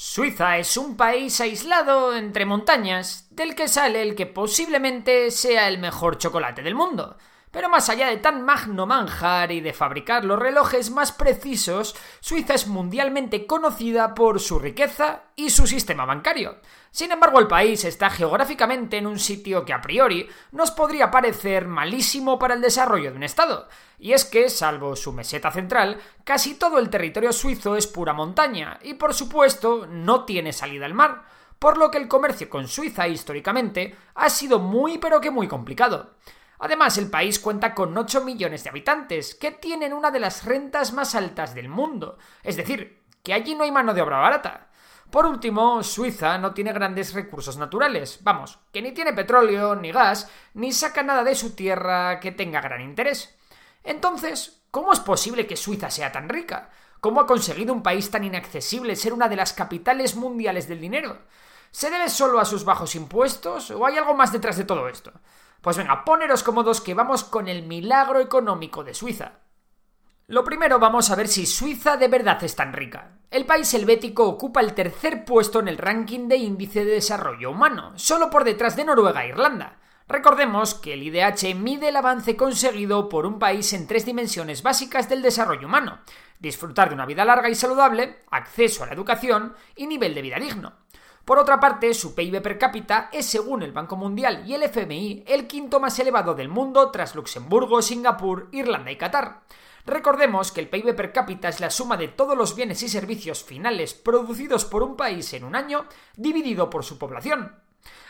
Suiza es un país aislado entre montañas, del que sale el que posiblemente sea el mejor chocolate del mundo. Pero más allá de tan magno manjar y de fabricar los relojes más precisos, Suiza es mundialmente conocida por su riqueza y su sistema bancario. Sin embargo, el país está geográficamente en un sitio que a priori nos podría parecer malísimo para el desarrollo de un Estado. Y es que, salvo su meseta central, casi todo el territorio suizo es pura montaña y, por supuesto, no tiene salida al mar por lo que el comercio con Suiza históricamente ha sido muy pero que muy complicado. Además, el país cuenta con 8 millones de habitantes, que tienen una de las rentas más altas del mundo, es decir, que allí no hay mano de obra barata. Por último, Suiza no tiene grandes recursos naturales, vamos, que ni tiene petróleo, ni gas, ni saca nada de su tierra que tenga gran interés. Entonces, ¿cómo es posible que Suiza sea tan rica? ¿Cómo ha conseguido un país tan inaccesible ser una de las capitales mundiales del dinero? ¿Se debe solo a sus bajos impuestos o hay algo más detrás de todo esto? Pues venga, poneros cómodos que vamos con el milagro económico de Suiza. Lo primero vamos a ver si Suiza de verdad es tan rica. El país helvético ocupa el tercer puesto en el ranking de índice de desarrollo humano, solo por detrás de Noruega e Irlanda. Recordemos que el IDH mide el avance conseguido por un país en tres dimensiones básicas del desarrollo humano. Disfrutar de una vida larga y saludable, acceso a la educación y nivel de vida digno. Por otra parte, su PIB per cápita es, según el Banco Mundial y el FMI, el quinto más elevado del mundo tras Luxemburgo, Singapur, Irlanda y Qatar. Recordemos que el PIB per cápita es la suma de todos los bienes y servicios finales producidos por un país en un año dividido por su población.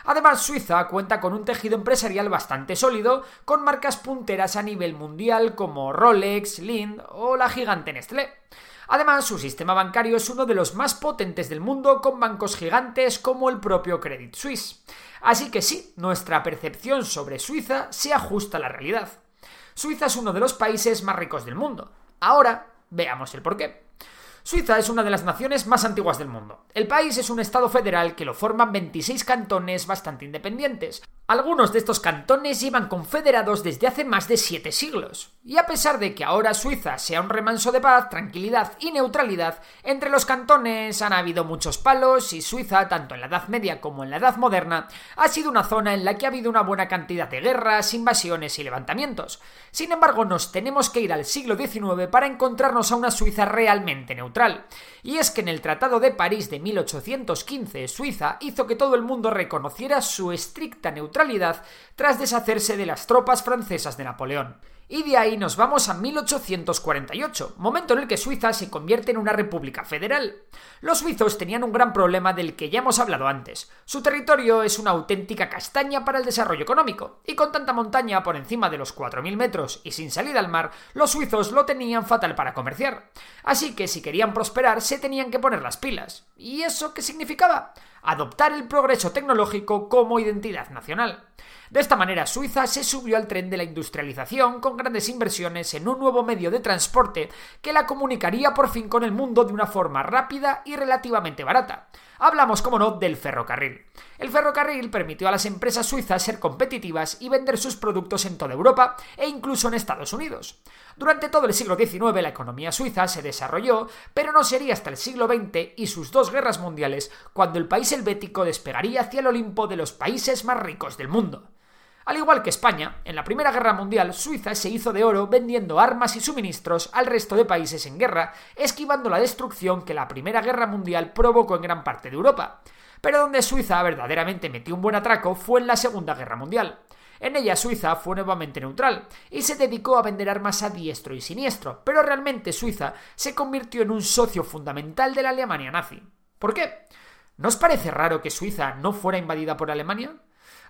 Además, Suiza cuenta con un tejido empresarial bastante sólido, con marcas punteras a nivel mundial como Rolex, Lind o la gigante Nestlé. Además, su sistema bancario es uno de los más potentes del mundo con bancos gigantes como el propio Credit Suisse. Así que sí, nuestra percepción sobre Suiza se ajusta a la realidad. Suiza es uno de los países más ricos del mundo. Ahora, veamos el porqué. Suiza es una de las naciones más antiguas del mundo. El país es un estado federal que lo forman 26 cantones bastante independientes. Algunos de estos cantones llevan confederados desde hace más de 7 siglos. Y a pesar de que ahora Suiza sea un remanso de paz, tranquilidad y neutralidad, entre los cantones han habido muchos palos y Suiza, tanto en la Edad Media como en la Edad Moderna, ha sido una zona en la que ha habido una buena cantidad de guerras, invasiones y levantamientos. Sin embargo, nos tenemos que ir al siglo XIX para encontrarnos a una Suiza realmente neutral. Y es que en el Tratado de París de 1815, Suiza hizo que todo el mundo reconociera su estricta neutralidad tras deshacerse de las tropas francesas de Napoleón. Y de ahí nos vamos a 1848, momento en el que Suiza se convierte en una república federal. Los suizos tenían un gran problema del que ya hemos hablado antes. Su territorio es una auténtica castaña para el desarrollo económico, y con tanta montaña por encima de los 4.000 metros y sin salida al mar, los suizos lo tenían fatal para comerciar. Así que si querían prosperar se tenían que poner las pilas. ¿Y eso qué significaba? Adoptar el progreso tecnológico como identidad nacional. De esta manera, Suiza se subió al tren de la industrialización con grandes inversiones en un nuevo medio de transporte que la comunicaría por fin con el mundo de una forma rápida y relativamente barata. Hablamos, como no, del ferrocarril. El ferrocarril permitió a las empresas suizas ser competitivas y vender sus productos en toda Europa e incluso en Estados Unidos. Durante todo el siglo XIX la economía suiza se desarrolló, pero no sería hasta el siglo XX y sus dos guerras mundiales cuando el país helvético despegaría hacia el Olimpo de los países más ricos del mundo. Al igual que España, en la Primera Guerra Mundial Suiza se hizo de oro vendiendo armas y suministros al resto de países en guerra, esquivando la destrucción que la Primera Guerra Mundial provocó en gran parte de Europa. Pero donde Suiza verdaderamente metió un buen atraco fue en la Segunda Guerra Mundial. En ella Suiza fue nuevamente neutral y se dedicó a vender armas a diestro y siniestro, pero realmente Suiza se convirtió en un socio fundamental de la Alemania nazi. ¿Por qué? ¿No os parece raro que Suiza no fuera invadida por Alemania?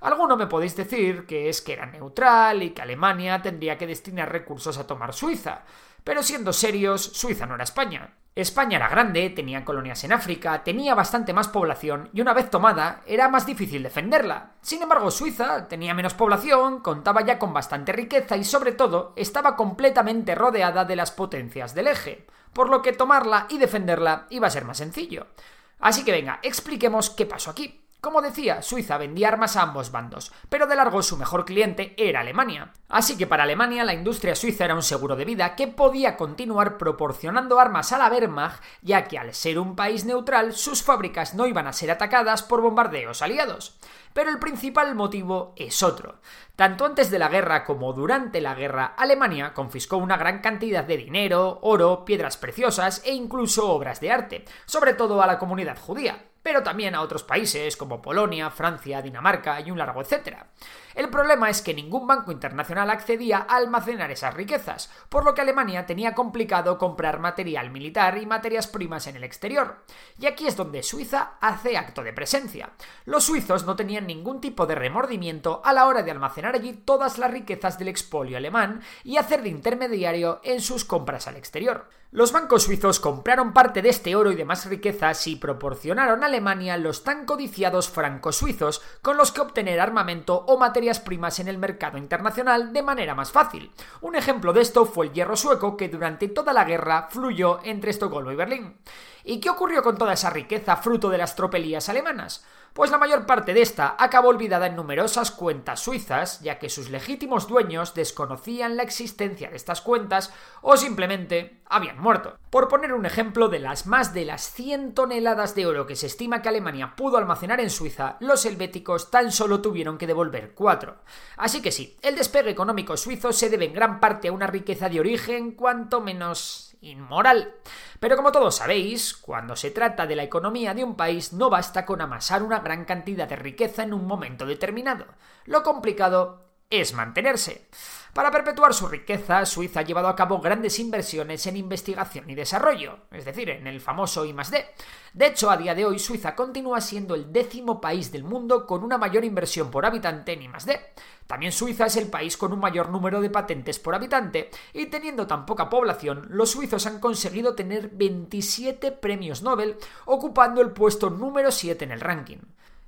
Alguno me podéis decir que es que era neutral y que Alemania tendría que destinar recursos a tomar Suiza. Pero siendo serios, Suiza no era España. España era grande, tenía colonias en África, tenía bastante más población y una vez tomada era más difícil defenderla. Sin embargo, Suiza tenía menos población, contaba ya con bastante riqueza y sobre todo estaba completamente rodeada de las potencias del eje, por lo que tomarla y defenderla iba a ser más sencillo. Así que venga, expliquemos qué pasó aquí. Como decía, Suiza vendía armas a ambos bandos, pero de largo su mejor cliente era Alemania. Así que para Alemania la industria suiza era un seguro de vida que podía continuar proporcionando armas a la Wehrmacht, ya que al ser un país neutral sus fábricas no iban a ser atacadas por bombardeos aliados. Pero el principal motivo es otro. Tanto antes de la guerra como durante la guerra, Alemania confiscó una gran cantidad de dinero, oro, piedras preciosas e incluso obras de arte, sobre todo a la comunidad judía pero también a otros países como Polonia, Francia, Dinamarca y un largo etcétera. El problema es que ningún banco internacional accedía a almacenar esas riquezas, por lo que Alemania tenía complicado comprar material militar y materias primas en el exterior. Y aquí es donde Suiza hace acto de presencia. Los suizos no tenían ningún tipo de remordimiento a la hora de almacenar allí todas las riquezas del expolio alemán y hacer de intermediario en sus compras al exterior. Los bancos suizos compraron parte de este oro y demás riquezas y proporcionaron a Alemania los tan codiciados francos suizos con los que obtener armamento o primas en el mercado internacional de manera más fácil. Un ejemplo de esto fue el hierro sueco que durante toda la guerra fluyó entre Estocolmo y Berlín. ¿Y qué ocurrió con toda esa riqueza fruto de las tropelías alemanas? Pues la mayor parte de esta acabó olvidada en numerosas cuentas suizas, ya que sus legítimos dueños desconocían la existencia de estas cuentas o simplemente habían muerto. Por poner un ejemplo de las más de las 100 toneladas de oro que se estima que Alemania pudo almacenar en Suiza, los helvéticos tan solo tuvieron que devolver 4. Así que sí, el despegue económico suizo se debe en gran parte a una riqueza de origen cuanto menos inmoral. Pero como todos sabéis, cuando se trata de la economía de un país no basta con amasar una gran cantidad de riqueza en un momento determinado. Lo complicado es mantenerse. Para perpetuar su riqueza, Suiza ha llevado a cabo grandes inversiones en investigación y desarrollo, es decir, en el famoso I+D. De hecho, a día de hoy Suiza continúa siendo el décimo país del mundo con una mayor inversión por habitante en I+D. También Suiza es el país con un mayor número de patentes por habitante y teniendo tan poca población, los suizos han conseguido tener 27 premios Nobel, ocupando el puesto número 7 en el ranking.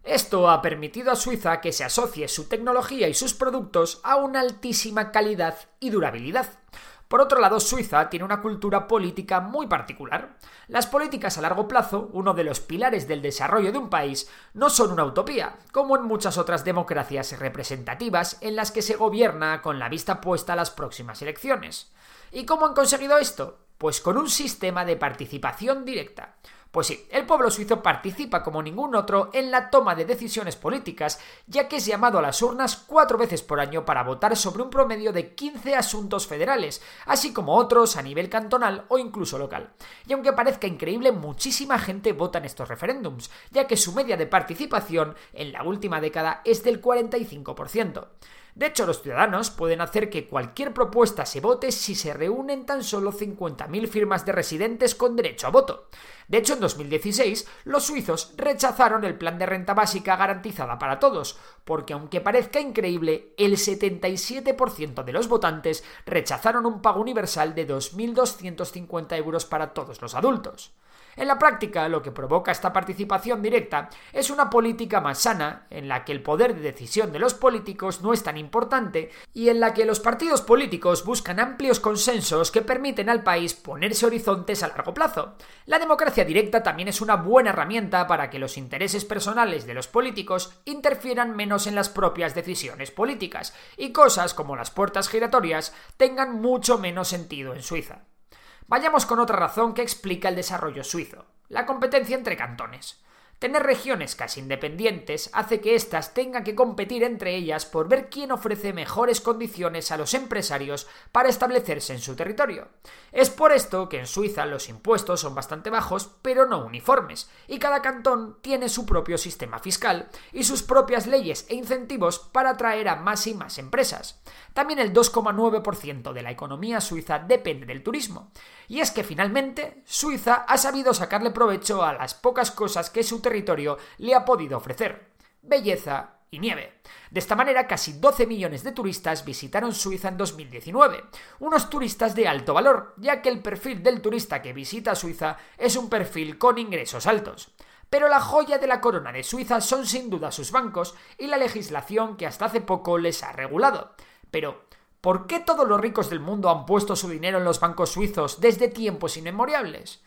Esto ha permitido a Suiza que se asocie su tecnología y sus productos a una altísima calidad y durabilidad. Por otro lado, Suiza tiene una cultura política muy particular. Las políticas a largo plazo, uno de los pilares del desarrollo de un país, no son una utopía, como en muchas otras democracias representativas en las que se gobierna con la vista puesta a las próximas elecciones. ¿Y cómo han conseguido esto? Pues con un sistema de participación directa. Pues sí, el pueblo suizo participa como ningún otro en la toma de decisiones políticas, ya que es llamado a las urnas cuatro veces por año para votar sobre un promedio de 15 asuntos federales, así como otros a nivel cantonal o incluso local. Y aunque parezca increíble, muchísima gente vota en estos referéndums, ya que su media de participación en la última década es del 45%. De hecho, los ciudadanos pueden hacer que cualquier propuesta se vote si se reúnen tan solo 50.000 firmas de residentes con derecho a voto. De hecho, en 2016, los suizos rechazaron el plan de renta básica garantizada para todos, porque aunque parezca increíble, el 77% de los votantes rechazaron un pago universal de 2.250 euros para todos los adultos. En la práctica, lo que provoca esta participación directa es una política más sana, en la que el poder de decisión de los políticos no es tan importante y en la que los partidos políticos buscan amplios consensos que permiten al país ponerse horizontes a largo plazo. La democracia directa también es una buena herramienta para que los intereses personales de los políticos interfieran menos en las propias decisiones políticas y cosas como las puertas giratorias tengan mucho menos sentido en Suiza. Vayamos con otra razón que explica el desarrollo suizo, la competencia entre cantones. Tener regiones casi independientes hace que éstas tengan que competir entre ellas por ver quién ofrece mejores condiciones a los empresarios para establecerse en su territorio. Es por esto que en Suiza los impuestos son bastante bajos, pero no uniformes, y cada cantón tiene su propio sistema fiscal y sus propias leyes e incentivos para atraer a más y más empresas. También el 2,9% de la economía suiza depende del turismo. Y es que finalmente Suiza ha sabido sacarle provecho a las pocas cosas que su territorio le ha podido ofrecer. Belleza y nieve. De esta manera, casi 12 millones de turistas visitaron Suiza en 2019, unos turistas de alto valor, ya que el perfil del turista que visita Suiza es un perfil con ingresos altos. Pero la joya de la corona de Suiza son sin duda sus bancos y la legislación que hasta hace poco les ha regulado. Pero, ¿por qué todos los ricos del mundo han puesto su dinero en los bancos suizos desde tiempos inmemoriales?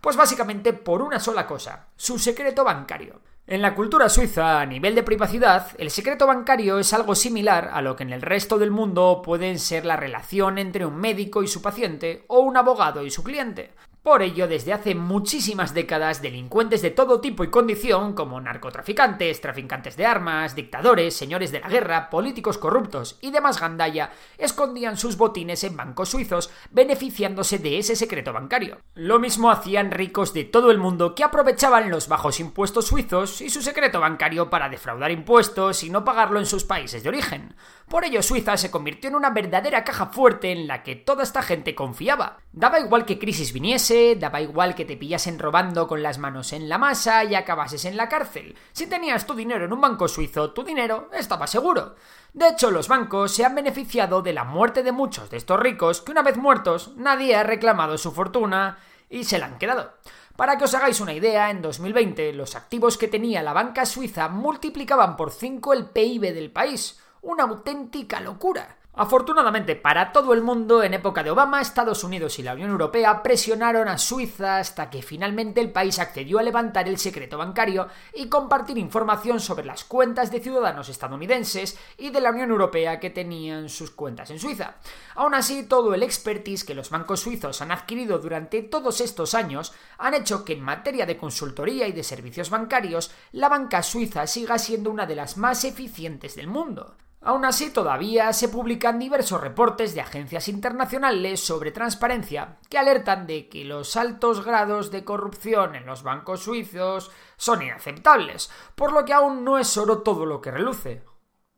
Pues básicamente por una sola cosa, su secreto bancario. En la cultura suiza, a nivel de privacidad, el secreto bancario es algo similar a lo que en el resto del mundo pueden ser la relación entre un médico y su paciente o un abogado y su cliente. Por ello, desde hace muchísimas décadas, delincuentes de todo tipo y condición, como narcotraficantes, traficantes de armas, dictadores, señores de la guerra, políticos corruptos y demás gandalla, escondían sus botines en bancos suizos, beneficiándose de ese secreto bancario. Lo mismo hacían ricos de todo el mundo que aprovechaban los bajos impuestos suizos y su secreto bancario para defraudar impuestos y no pagarlo en sus países de origen. Por ello, Suiza se convirtió en una verdadera caja fuerte en la que toda esta gente confiaba. Daba igual que crisis viniese, daba igual que te pillasen robando con las manos en la masa y acabases en la cárcel. Si tenías tu dinero en un banco suizo, tu dinero estaba seguro. De hecho, los bancos se han beneficiado de la muerte de muchos de estos ricos que una vez muertos nadie ha reclamado su fortuna y se la han quedado. Para que os hagáis una idea, en 2020 los activos que tenía la banca suiza multiplicaban por 5 el PIB del país. Una auténtica locura. Afortunadamente para todo el mundo, en época de Obama, Estados Unidos y la Unión Europea presionaron a Suiza hasta que finalmente el país accedió a levantar el secreto bancario y compartir información sobre las cuentas de ciudadanos estadounidenses y de la Unión Europea que tenían sus cuentas en Suiza. Aún así, todo el expertise que los bancos suizos han adquirido durante todos estos años han hecho que en materia de consultoría y de servicios bancarios, la banca suiza siga siendo una de las más eficientes del mundo. Aún así, todavía se publican diversos reportes de agencias internacionales sobre transparencia que alertan de que los altos grados de corrupción en los bancos suizos son inaceptables, por lo que aún no es oro todo lo que reluce.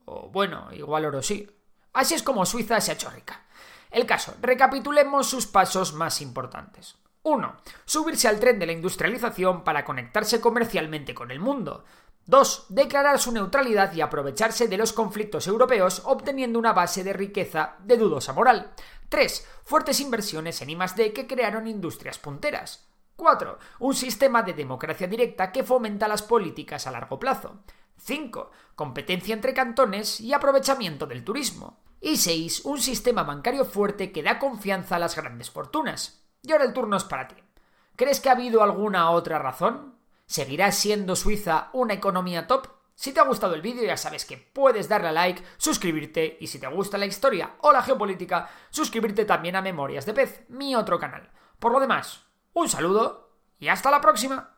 O bueno, igual oro sí. Así es como Suiza se ha hecho rica. El caso, recapitulemos sus pasos más importantes. 1. Subirse al tren de la industrialización para conectarse comercialmente con el mundo. 2. Declarar su neutralidad y aprovecharse de los conflictos europeos obteniendo una base de riqueza de dudosa moral. 3. Fuertes inversiones en I+D que crearon industrias punteras. 4. Un sistema de democracia directa que fomenta las políticas a largo plazo. 5. Competencia entre cantones y aprovechamiento del turismo. Y 6. Un sistema bancario fuerte que da confianza a las grandes fortunas. Y ahora el turno es para ti. ¿Crees que ha habido alguna otra razón? ¿Seguirá siendo Suiza una economía top? Si te ha gustado el vídeo ya sabes que puedes darle a like, suscribirte y si te gusta la historia o la geopolítica, suscribirte también a Memorias de Pez, mi otro canal. Por lo demás, un saludo y hasta la próxima.